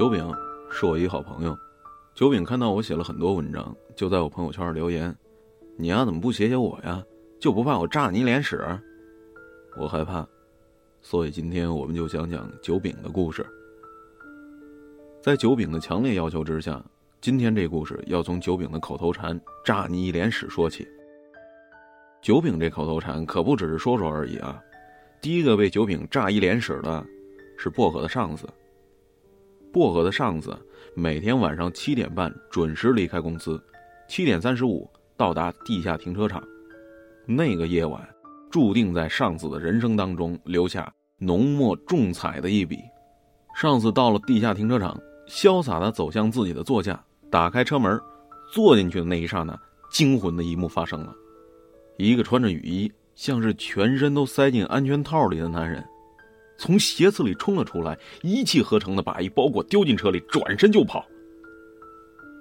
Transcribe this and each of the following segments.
九饼是我一好朋友，九饼看到我写了很多文章，就在我朋友圈留言：“你呀，怎么不写写我呀？就不怕我炸你脸屎？”我害怕，所以今天我们就讲讲九饼的故事。在九饼的强烈要求之下，今天这故事要从九饼的口头禅“炸你一脸屎”说起。九饼这口头禅可不只是说说而已啊！第一个被九饼炸一脸屎的，是薄荷的上司。薄荷的上司每天晚上七点半准时离开公司，七点三十五到达地下停车场。那个夜晚，注定在上司的人生当中留下浓墨重彩的一笔。上司到了地下停车场，潇洒地走向自己的座驾，打开车门，坐进去的那一刹那，惊魂的一幕发生了：一个穿着雨衣，像是全身都塞进安全套里的男人。从鞋子里冲了出来，一气呵成的把一包裹丢进车里，转身就跑。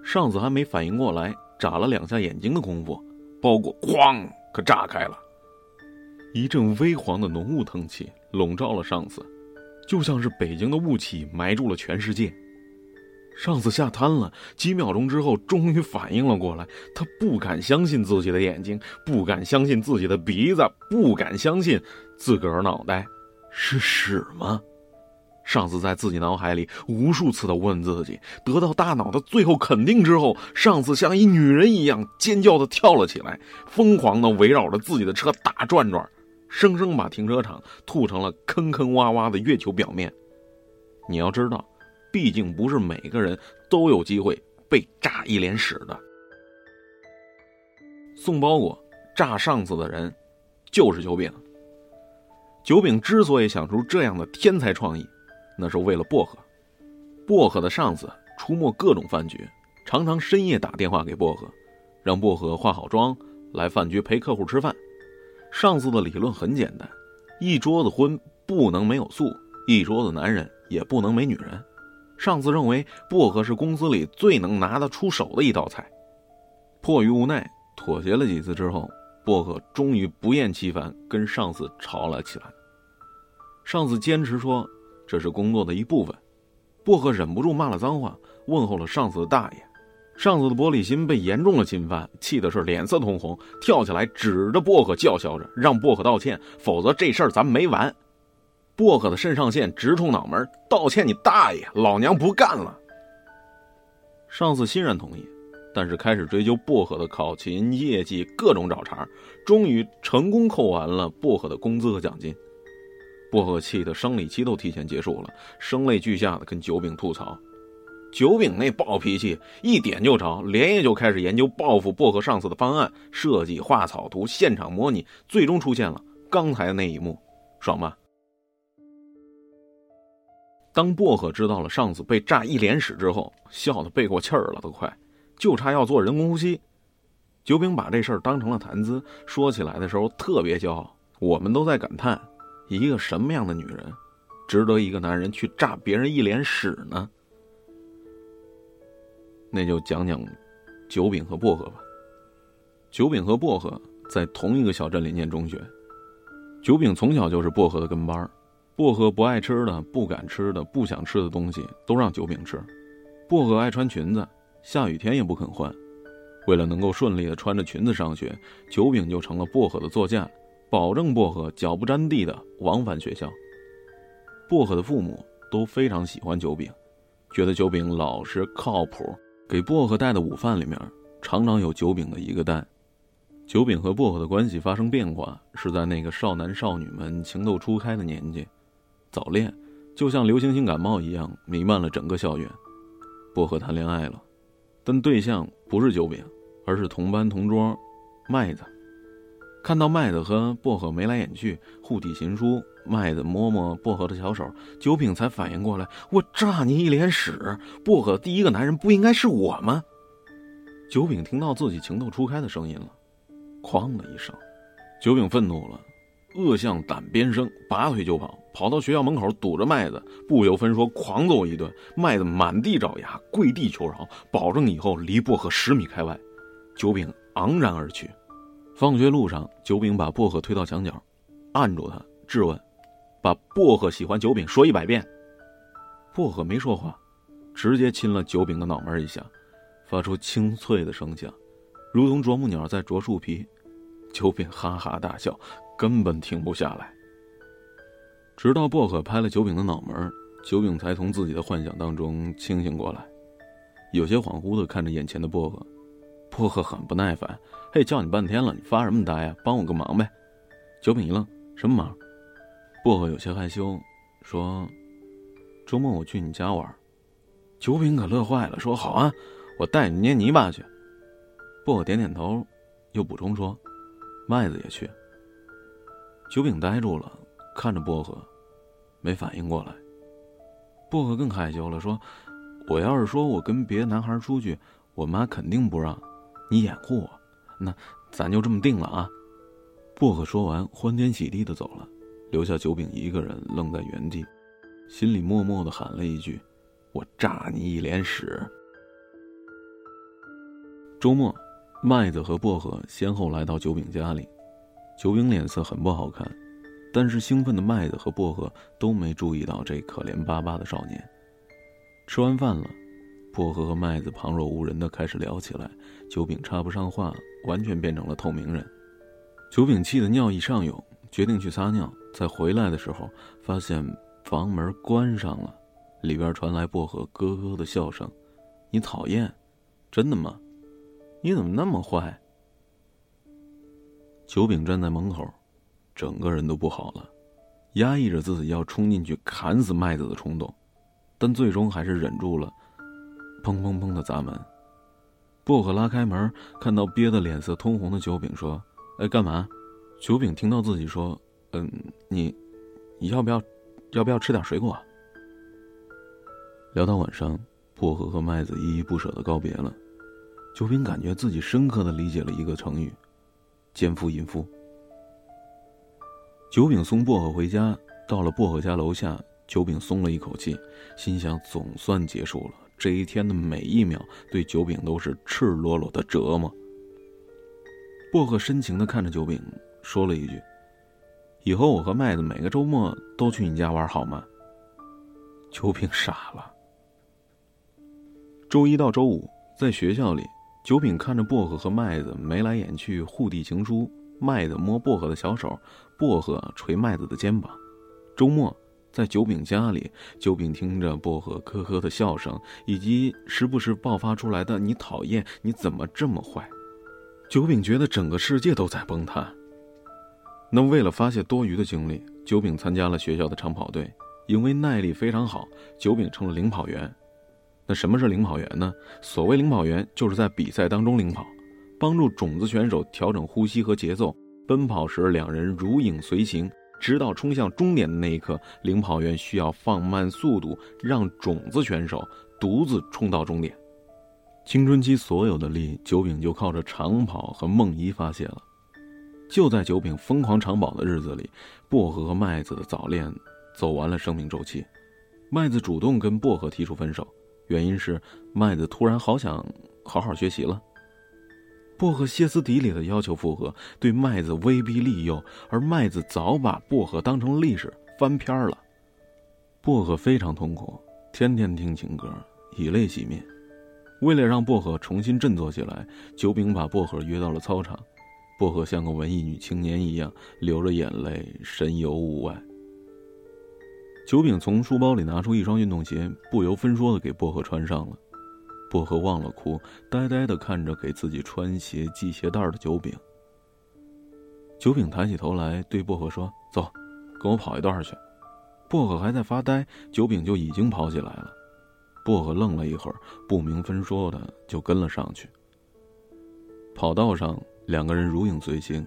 上司还没反应过来，眨了两下眼睛的功夫，包裹哐可炸开了，一阵微黄的浓雾腾起，笼罩了上司，就像是北京的雾气埋住了全世界。上司吓瘫了，几秒钟之后，终于反应了过来，他不敢相信自己的眼睛，不敢相信自己的鼻子，不敢相信自个儿脑袋。是屎吗？上司在自己脑海里无数次的问自己，得到大脑的最后肯定之后，上司像一女人一样尖叫的跳了起来，疯狂的围绕着自己的车打转转，生生把停车场吐成了坑坑洼洼的月球表面。你要知道，毕竟不是每个人都有机会被炸一脸屎的。送包裹炸上司的人，就是九饼。九饼之所以想出这样的天才创意，那是为了薄荷。薄荷的上司出没各种饭局，常常深夜打电话给薄荷，让薄荷化好妆来饭局陪客户吃饭。上司的理论很简单：一桌子荤不能没有素，一桌子男人也不能没女人。上司认为薄荷是公司里最能拿得出手的一道菜。迫于无奈，妥协了几次之后，薄荷终于不厌其烦跟上司吵了起来。上司坚持说这是工作的一部分，薄荷忍不住骂了脏话，问候了上司的大爷。上司的玻璃心被严重的侵犯，气的是脸色通红，跳起来指着薄荷叫嚣着，让薄荷道歉，否则这事儿咱没完。薄荷的肾上腺直冲脑门，道歉你大爷，老娘不干了。上司欣然同意，但是开始追究薄荷的考勤业绩，各种找茬，终于成功扣完了薄荷的工资和奖金。薄荷气的生理期都提前结束了，声泪俱下的跟九饼吐槽。九饼那暴脾气一点就着，连夜就开始研究报复薄荷上司的方案，设计画草图，现场模拟，最终出现了刚才的那一幕，爽吧？当薄荷知道了上司被炸一脸屎之后，笑得背过气儿了，都快，就差要做人工呼吸。九饼把这事儿当成了谈资，说起来的时候特别骄傲，我们都在感叹。一个什么样的女人，值得一个男人去炸别人一脸屎呢？那就讲讲九饼和薄荷吧。九饼和薄荷在同一个小镇里念中学，九饼从小就是薄荷的跟班儿薄荷不爱吃的、不敢吃的、不想吃的东西都让九饼吃。薄荷爱穿裙子，下雨天也不肯换。为了能够顺利的穿着裙子上学，九饼就成了薄荷的座驾。保证薄荷脚不沾地的往返学校。薄荷的父母都非常喜欢九饼，觉得九饼老实靠谱。给薄荷带的午饭里面常常有九饼的一个蛋。九饼和薄荷的关系发生变化，是在那个少男少女们情窦初开的年纪，早恋就像流行性感冒一样弥漫了整个校园。薄荷谈恋爱了，但对象不是九饼，而是同班同桌麦子。看到麦子和薄荷眉来眼去，互递情书，麦子摸摸薄荷的小手，九饼才反应过来：我炸你一脸屎！薄荷第一个男人不应该是我吗？九饼听到自己情窦初开的声音了，哐的一声，九饼愤怒了，恶向胆边生，拔腿就跑，跑到学校门口堵着麦子，不由分说狂揍一顿。麦子满地找牙，跪地求饶，保证以后离薄荷十米开外。九饼昂然而去。放学路上，九饼把薄荷推到墙角，按住他，质问：“把薄荷喜欢九饼说一百遍。”薄荷没说话，直接亲了九饼的脑门一下，发出清脆的声响，如同啄木鸟在啄树皮。九饼哈哈大笑，根本停不下来。直到薄荷拍了九饼的脑门，九饼才从自己的幻想当中清醒过来，有些恍惚的看着眼前的薄荷。薄荷很不耐烦：“嘿，叫你半天了，你发什么呆呀？帮我个忙呗。”九饼一愣：“什么忙？”薄荷有些害羞说：“周末我去你家玩。”九饼可乐坏了，说：“好啊，我带你捏泥巴去。”薄荷点点头，又补充说：“麦子也去。”九饼呆住了，看着薄荷，没反应过来。薄荷更害羞了，说：“我要是说我跟别的男孩出去，我妈肯定不让。你掩护我，那咱就这么定了啊。”薄荷说完，欢天喜地的走了，留下九饼一个人愣在原地，心里默默的喊了一句。我炸你一脸屎！周末，麦子和薄荷先后来到九饼家里，九饼脸色很不好看，但是兴奋的麦子和薄荷都没注意到这可怜巴巴的少年。吃完饭了，薄荷和麦子旁若无人的开始聊起来，九饼插不上话，完全变成了透明人。九饼气得尿意上涌，决定去撒尿，在回来的时候发现房门关上了。里边传来薄荷咯咯的笑声，“你讨厌，真的吗？你怎么那么坏？”九饼站在门口，整个人都不好了，压抑着自己要冲进去砍死麦子的冲动，但最终还是忍住了。砰砰砰的砸门，薄荷拉开门，看到憋得脸色通红的九饼，说：“哎，干嘛？”九饼听到自己说：“嗯，你，你要不要，要不要吃点水果？”聊到晚上，薄荷和麦子依依不舍的告别了。九饼感觉自己深刻的理解了一个成语：“奸夫淫妇。”九饼送薄荷回家，到了薄荷家楼下，九饼松了一口气，心想总算结束了这一天的每一秒，对九饼都是赤裸裸的折磨。薄荷深情的看着九饼，说了一句：“以后我和麦子每个周末都去你家玩，好吗？”九饼傻了。周一到周五，在学校里，九饼看着薄荷和麦子眉来眼去，互递情书。麦子摸薄荷的小手，薄荷捶麦子的肩膀。周末，在九饼家里，九饼听着薄荷呵呵的笑声，以及时不时爆发出来的“你讨厌，你怎么这么坏”，九饼觉得整个世界都在崩塌。那为了发泄多余的精力，九饼参加了学校的长跑队，因为耐力非常好，九饼成了领跑员。那什么是领跑员呢？所谓领跑员，就是在比赛当中领跑，帮助种子选手调整呼吸和节奏。奔跑时，两人如影随形，直到冲向终点的那一刻，领跑员需要放慢速度，让种子选手独自冲到终点。青春期所有的力，九饼就靠着长跑和梦一发泄了。就在九饼疯狂长跑的日子里，薄荷和麦子的早恋走完了生命周期，麦子主动跟薄荷提出分手。原因是麦子突然好想好好学习了。薄荷歇斯底里的要求复合，对麦子威逼利诱，而麦子早把薄荷当成历史翻篇了。薄荷非常痛苦，天天听情歌，以泪洗面。为了让薄荷重新振作起来，九饼把薄荷约到了操场。薄荷像个文艺女青年一样，流着眼泪，神游物外。九饼从书包里拿出一双运动鞋，不由分说的给薄荷穿上了。薄荷忘了哭，呆呆的看着给自己穿鞋系鞋带的九饼。九饼抬起头来对薄荷说：“走，跟我跑一段去。”薄荷还在发呆，九饼就已经跑起来了。薄荷愣了一会儿，不明分说的就跟了上去。跑道上，两个人如影随形。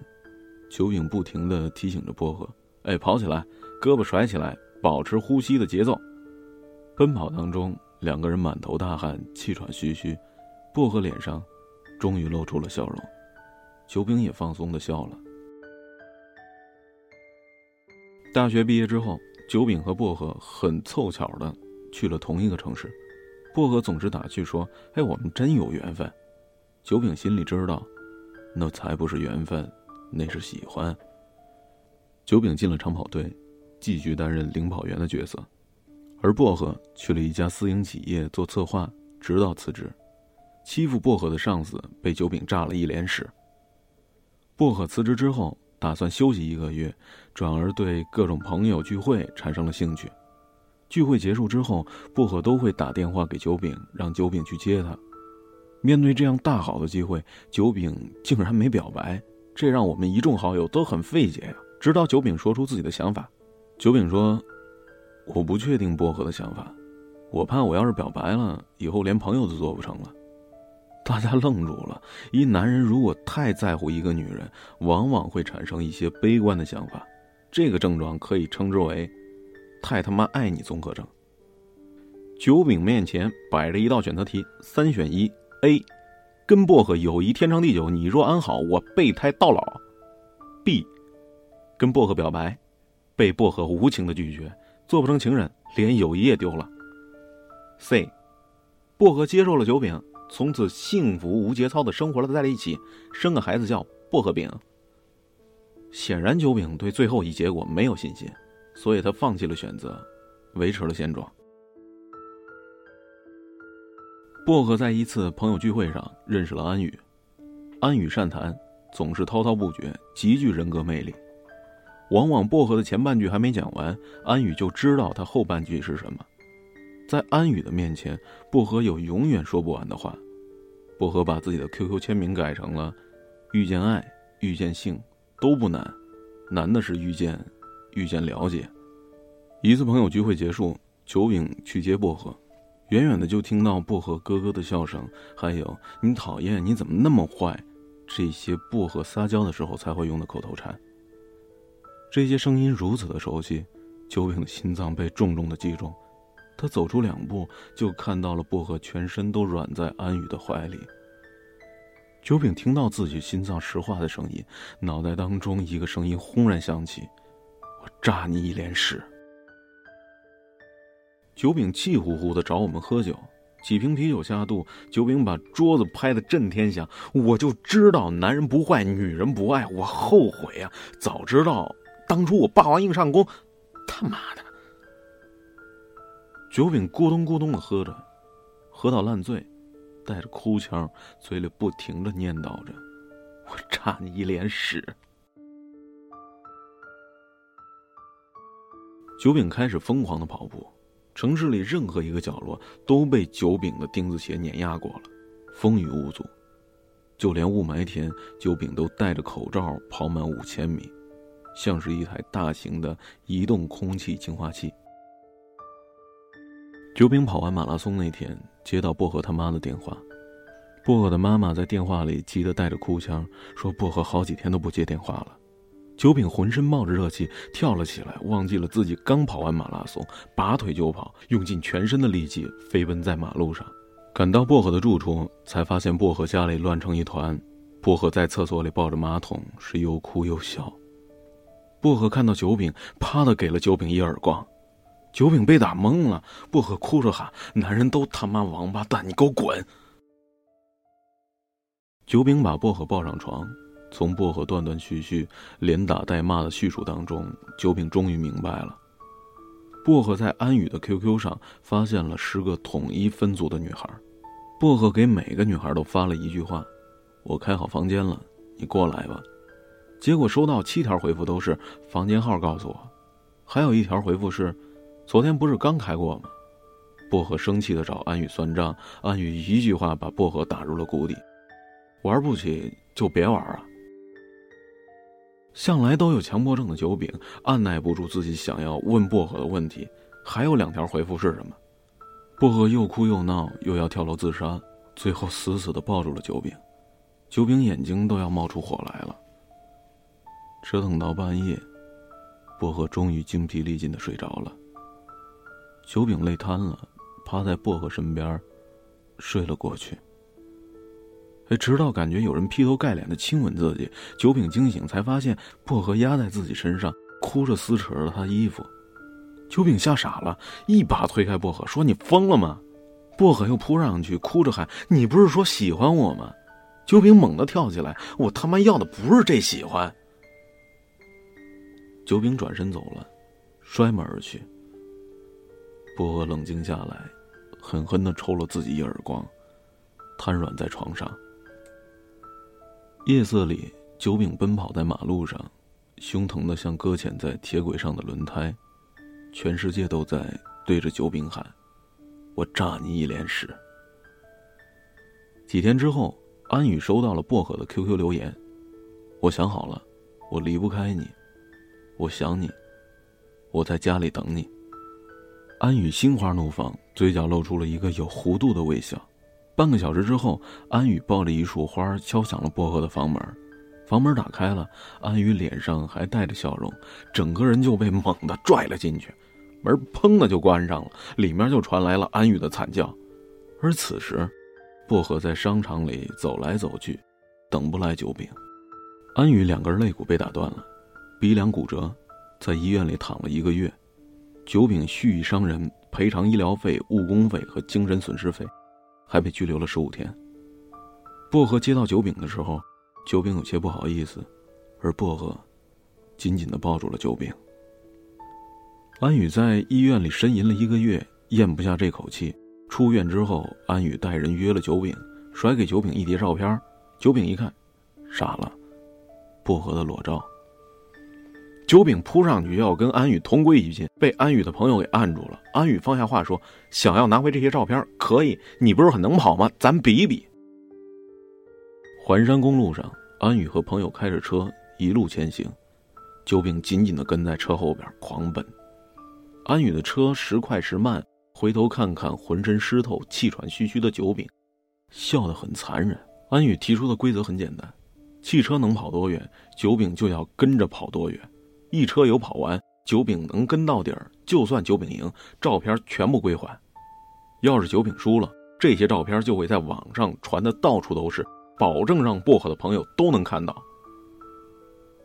九饼不停的提醒着薄荷：“哎，跑起来，胳膊甩起来。”保持呼吸的节奏，奔跑当中，两个人满头大汗，气喘吁吁。薄荷脸上终于露出了笑容，九饼也放松的笑了。大学毕业之后，九饼和薄荷很凑巧的去了同一个城市。薄荷总是打趣说：“哎，我们真有缘分。”九饼心里知道，那才不是缘分，那是喜欢。九饼进了长跑队。继续担任领跑员的角色，而薄荷去了一家私营企业做策划，直到辞职。欺负薄荷的上司被酒饼炸了一脸屎。薄荷辞职之后，打算休息一个月，转而对各种朋友聚会产生了兴趣。聚会结束之后，薄荷都会打电话给酒饼，让酒饼去接他。面对这样大好的机会，酒饼竟然没表白，这让我们一众好友都很费解呀。直到酒饼说出自己的想法，酒饼说：“我不确定薄荷的想法，我怕我要是表白了，以后连朋友都做不成了。”大家愣住了。一男人如果太在乎一个女人，往往会产生一些悲观的想法，这个症状可以称之为“太他妈爱你”综合症。九饼面前摆着一道选择题，三选一。A，跟薄荷友谊天长地久，你若安好，我备胎到老。B，跟薄荷表白，被薄荷无情的拒绝，做不成情人，连友谊也丢了。C，薄荷接受了酒饼，从此幸福无节操的生活了在了一起，生个孩子叫薄荷饼。显然，酒饼对最后一结果没有信心，所以他放弃了选择，维持了现状。薄荷在一次朋友聚会上认识了安宇，安宇善谈，总是滔滔不绝，极具人格魅力。往往薄荷的前半句还没讲完，安宇就知道他后半句是什么。在安宇的面前，薄荷有永远说不完的话。薄荷把自己的 QQ 签名改成了“遇见爱，遇见性都不难，难的是遇见，遇见了解”。一次朋友聚会结束，九饼去接薄荷。远远的就听到薄荷咯咯的笑声，还有“你讨厌，你怎么那么坏”，这些薄荷撒娇的时候才会用的口头禅。这些声音如此的熟悉，酒饼的心脏被重重的击中。他走出两步，就看到了薄荷全身都软在安宇的怀里。酒饼听到自己心脏石化的声音，脑袋当中一个声音轰然响起：“我炸你一脸屎！”酒饼气呼呼的找我们喝酒，几瓶啤酒下肚，酒饼把桌子拍得震天响。我就知道男人不坏，女人不爱，我后悔啊！早知道当初我霸王硬上弓，他妈的！酒饼咕咚咕咚的喝着，喝到烂醉，带着哭腔，嘴里不停的念叨着：“我炸你一脸屎！”酒饼开始疯狂的跑步。城市里任何一个角落都被酒饼的钉子鞋碾压过了，风雨无阻，就连雾霾天，酒饼都戴着口罩跑满五千米，像是一台大型的移动空气净化器。九饼跑完马拉松那天，接到薄荷他妈的电话，薄荷的妈妈在电话里急得带着哭腔，说薄荷好几天都不接电话了。九饼浑身冒着热气，跳了起来，忘记了自己刚跑完马拉松，拔腿就跑，用尽全身的力气飞奔在马路上。赶到薄荷的住处，才发现薄荷家里乱成一团。薄荷在厕所里抱着马桶，是又哭又笑。薄荷看到酒饼，啪的给了酒饼一耳光，酒饼被打懵了。薄荷哭着喊：“男人都他妈王八蛋，你给我滚！”酒饼把薄荷抱上床。从薄荷断断续续、连打带骂的叙述当中，酒饼终于明白了。薄荷在安宇的 QQ 上发现了十个统一分组的女孩，薄荷给每个女孩都发了一句话：“我开好房间了，你过来吧。”结果收到七条回复都是“房间号告诉我”，还有一条回复是：“昨天不是刚开过吗？”薄荷生气的找安宇算账，安宇一句话把薄荷打入了谷底：“玩不起就别玩啊。”向来都有强迫症的九饼按耐不住自己想要问薄荷的问题，还有两条回复是什么？薄荷又哭又闹，又要跳楼自杀，最后死死的抱住了九饼。九饼眼睛都要冒出火来了。折腾到半夜，薄荷终于精疲力尽的睡着了。酒饼累瘫了，趴在薄荷身边，睡了过去。哎直到感觉有人劈头盖脸的亲吻自己，九饼惊醒，才发现薄荷压在自己身上，哭着撕扯了他衣服。九饼吓傻了，一把推开薄荷，说：“你疯了吗？”薄荷又扑上去，哭着喊：“你不是说喜欢我吗？”九饼猛地跳起来：“我他妈要的不是这喜欢！”九饼转身走了，摔门而去。薄荷冷静下来，狠狠的抽了自己一耳光，瘫软在床上。夜色里，九饼奔跑在马路上，胸疼的像搁浅在铁轨上的轮胎。全世界都在对着九饼喊：“我炸你一脸屎！”几天之后，安宇收到了薄荷的 QQ 留言：“我想好了，我离不开你，我想你，我在家里等你。”安宇心花怒放，嘴角露出了一个有弧度的微笑。半个小时之后，安宇抱着一束花敲响了薄荷的房门，房门打开了，安宇脸上还带着笑容，整个人就被猛地拽了进去。门砰的就关上了，里面就传来了安宇的惨叫。而此时，薄荷在商场里走来走去，等不来九饼。安宇两根肋骨被打断了，鼻梁骨折，在医院里躺了一个月。九饼蓄意伤人，赔偿医疗费、误工费和精神损失费，还被拘留了十五天。薄荷接到九饼的时候，九饼有些不好意思，而薄荷紧紧的抱住了九饼。安宇在医院里呻吟了一个月，咽不下这口气。出院之后，安宇带人约了九饼，甩给九饼一叠照片。九饼一看，傻了，薄荷的裸照。九饼扑上去要跟安宇同归于尽，被安宇的朋友给按住了。安宇放下话说：“想要拿回这些照片，可以。你不是很能跑吗？咱比一比。”环山公路上，安宇和朋友开着车一路前行，九饼紧紧的跟在车后边狂奔。安宇的车时快时慢，回头看看浑身湿透、气喘吁吁的九饼，笑得很残忍。安宇提出的规则很简单：汽车能跑多远，九饼就要跟着跑多远。一车油跑完，九饼能跟到底儿，就算九饼赢，照片全部归还。要是九饼输了，这些照片就会在网上传的到处都是，保证让薄荷的朋友都能看到。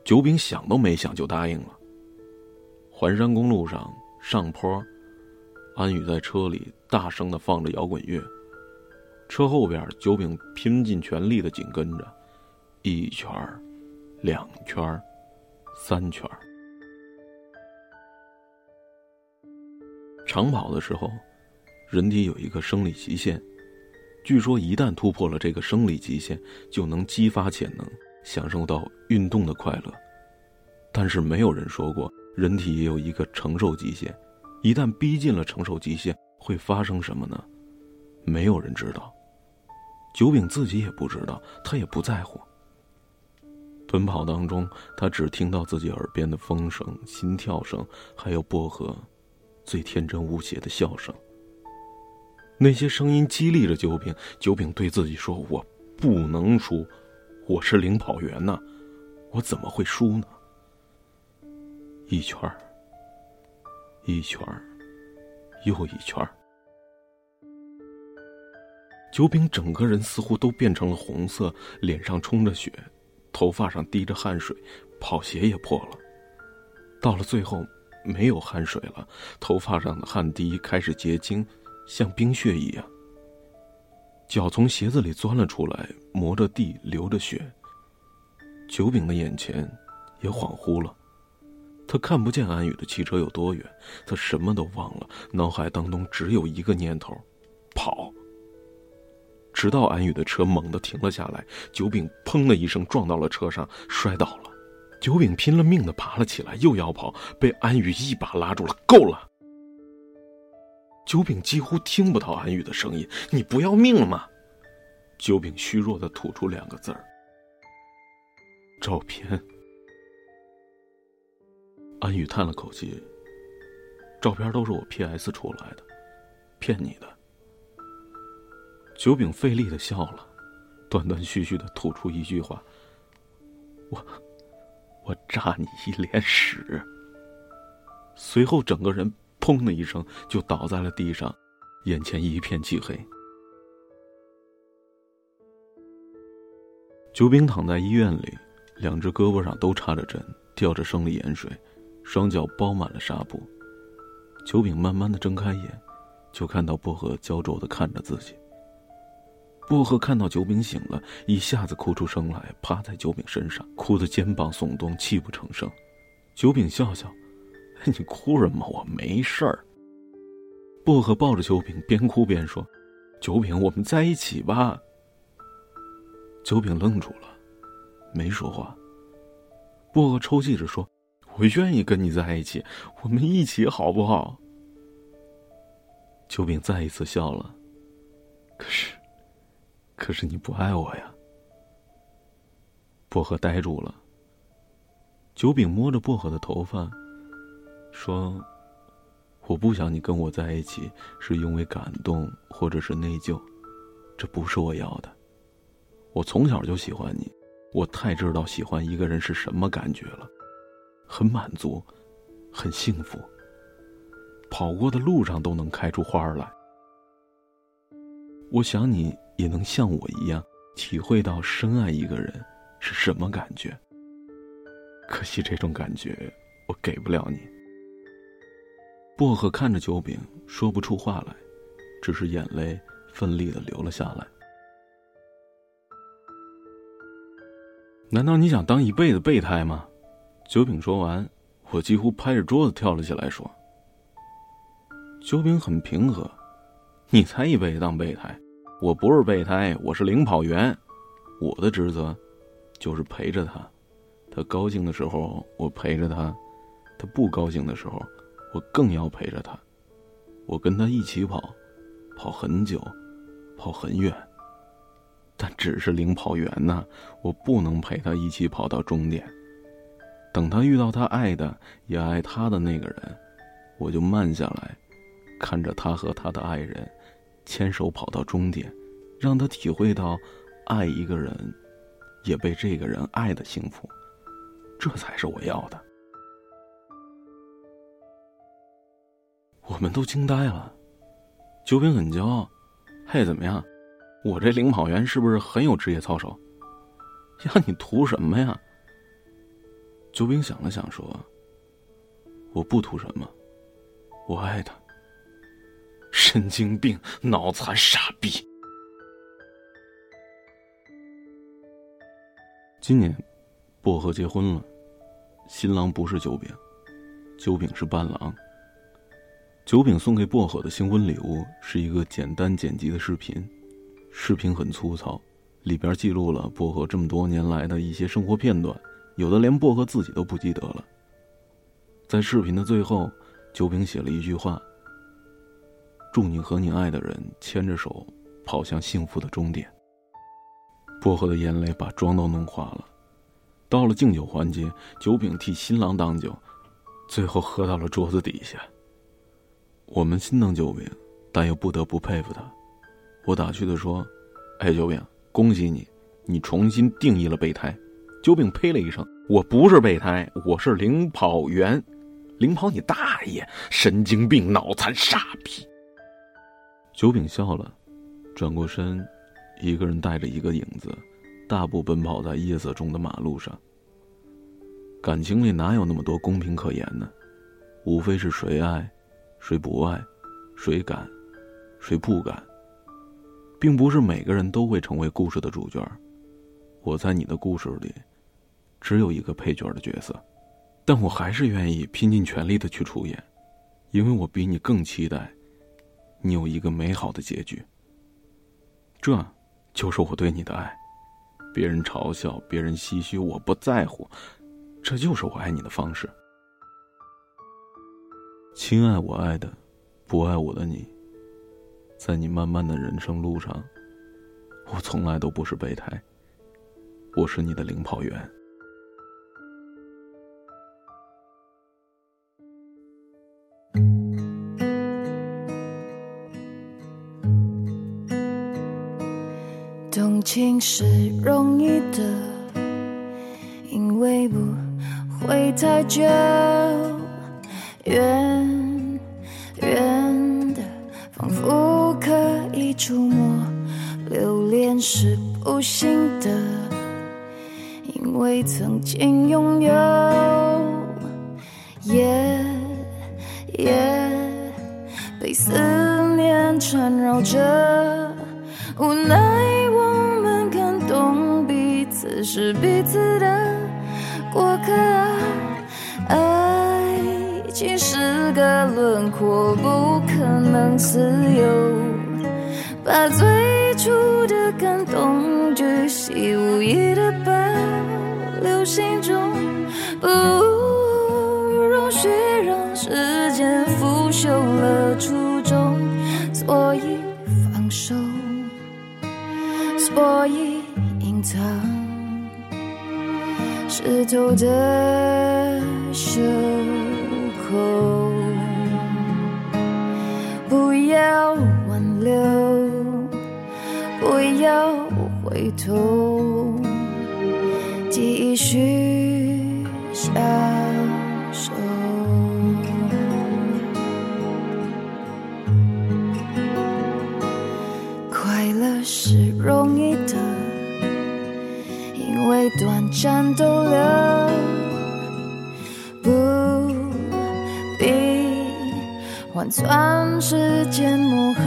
九饼想都没想就答应了。环山公路上。上坡，安宇在车里大声的放着摇滚乐，车后边九饼拼尽全力的紧跟着，一圈两圈三圈长跑的时候，人体有一个生理极限，据说一旦突破了这个生理极限，就能激发潜能，享受到运动的快乐。但是没有人说过。人体也有一个承受极限，一旦逼近了承受极限，会发生什么呢？没有人知道。九饼自己也不知道，他也不在乎。奔跑当中，他只听到自己耳边的风声、心跳声，还有薄荷最天真无邪的笑声。那些声音激励着九饼，九饼对自己说：“我不能输，我是领跑员呐，我怎么会输呢？”一圈儿，一圈儿，又一圈儿。九饼整个人似乎都变成了红色，脸上充着血，头发上滴着汗水，跑鞋也破了。到了最后，没有汗水了，头发上的汗滴开始结晶，像冰雪一样。脚从鞋子里钻了出来，磨着地，流着血。九饼的眼前也恍惚了。他看不见安宇的汽车有多远，他什么都忘了，脑海当中只有一个念头：跑。直到安宇的车猛地停了下来，九饼砰的一声撞到了车上，摔倒了。九饼拼了命的爬了起来，又要跑，被安宇一把拉住了。够了！九饼几乎听不到安宇的声音：“你不要命了吗？”九饼虚弱的吐出两个字儿：“照片。”安宇叹了口气。照片都是我 P.S 出来的，骗你的。九饼费力的笑了，断断续续的吐出一句话：“我，我炸你一脸屎。”随后，整个人砰的一声就倒在了地上，眼前一片漆黑。九饼躺在医院里，两只胳膊上都插着针，吊着生理盐水。双脚包满了纱布，九饼慢慢的睁开眼，就看到薄荷焦灼的看着自己。薄荷看到九饼醒了，一下子哭出声来，趴在九饼身上，哭得肩膀耸动，泣不成声。九饼笑笑：“你哭什么？我没事儿。”薄荷抱着酒饼，边哭边说：“酒饼，我们在一起吧。”酒饼愣住了，没说话。薄荷抽泣着说：“我愿意跟你在一起，我们一起好不好？”酒饼再一次笑了。可是，可是你不爱我呀。薄荷呆住了。九饼摸着薄荷的头发，说：“我不想你跟我在一起，是因为感动或者是内疚，这不是我要的。我从小就喜欢你，我太知道喜欢一个人是什么感觉了，很满足，很幸福。跑过的路上都能开出花来。我想你也能像我一样，体会到深爱一个人是什么感觉。”可惜这种感觉，我给不了你。薄荷看着酒饼，说不出话来，只是眼泪奋力的流了下来。难道你想当一辈子备胎吗？酒饼说完，我几乎拍着桌子跳了起来，说：“酒饼很平和，你才一辈子当备胎，我不是备胎，我是领跑员，我的职责就是陪着他。”他高兴的时候，我陪着他；他不高兴的时候，我更要陪着他。我跟他一起跑，跑很久，跑很远。但只是领跑员呐，我不能陪他一起跑到终点。等他遇到他爱的也爱他的那个人，我就慢下来，看着他和他的爱人牵手跑到终点，让他体会到爱一个人，也被这个人爱的幸福。这才是我要的。我们都惊呆了，酒饼很骄傲。嘿，怎么样？我这领跑员是不是很有职业操守？呀，你图什么呀？酒饼想了想说：“我不图什么，我爱他。”神经病，脑残，傻逼。今年。薄荷结婚了，新郎不是酒饼，酒饼是伴郎。酒饼送给薄荷的新婚礼物是一个简单剪辑的视频，视频很粗糙，里边记录了薄荷这么多年来的一些生活片段，有的连薄荷自己都不记得了。在视频的最后，酒饼写了一句话：“祝你和你爱的人牵着手，跑向幸福的终点。”薄荷的眼泪把妆都弄花了。到了敬酒环节，酒饼替新郎挡酒，最后喝到了桌子底下。我们心疼酒饼，但又不得不佩服他。我打趣的说：“哎，酒饼，恭喜你，你重新定义了备胎。”酒饼呸了一声：“我不是备胎，我是领跑员。领跑你大爷！神经病，脑残，傻逼！”九饼笑了，转过身，一个人带着一个影子。大步奔跑在夜色中的马路上。感情里哪有那么多公平可言呢？无非是谁爱，谁不爱，谁敢，谁不敢，并不是每个人都会成为故事的主角。我在你的故事里，只有一个配角的角色，但我还是愿意拼尽全力的去出演，因为我比你更期待，你有一个美好的结局。这，就是我对你的爱。别人嘲笑，别人唏嘘，我不在乎，这就是我爱你的方式。亲爱我爱的，不爱我的你，在你漫漫的人生路上，我从来都不是备胎，我是你的领跑员。情是容易的，因为不会太久。远远的，仿佛可以触摸。留恋是不幸的，因为曾经拥有。夜夜被思念缠绕着，无奈。此时彼此的过客啊，爱情是个轮廓，不可能自由。把最初的感动巨细无遗的保留心中，不容许让时间腐朽了初衷，所以放手，所以隐藏湿透的袖口，不要挽留，不要回头，为短暂逗留，不必换算时间磨合。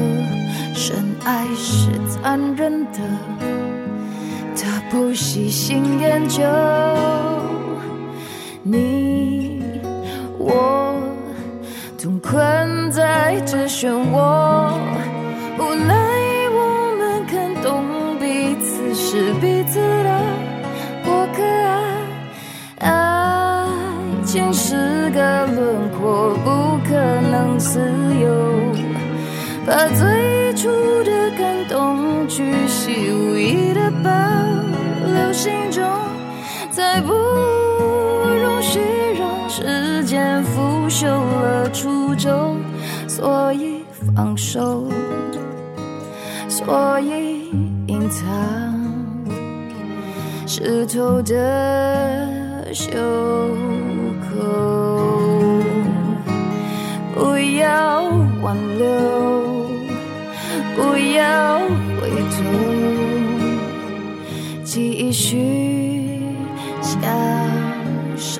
深爱是残忍的，他不细心研究。你我同困在这漩涡，无奈我们看懂彼此是自由。把最初的感动巨细无遗的保留心中，再不容许让时间腐朽了初衷，所以放手，所以隐藏湿透的袖要挽留。不要回头，继续相守。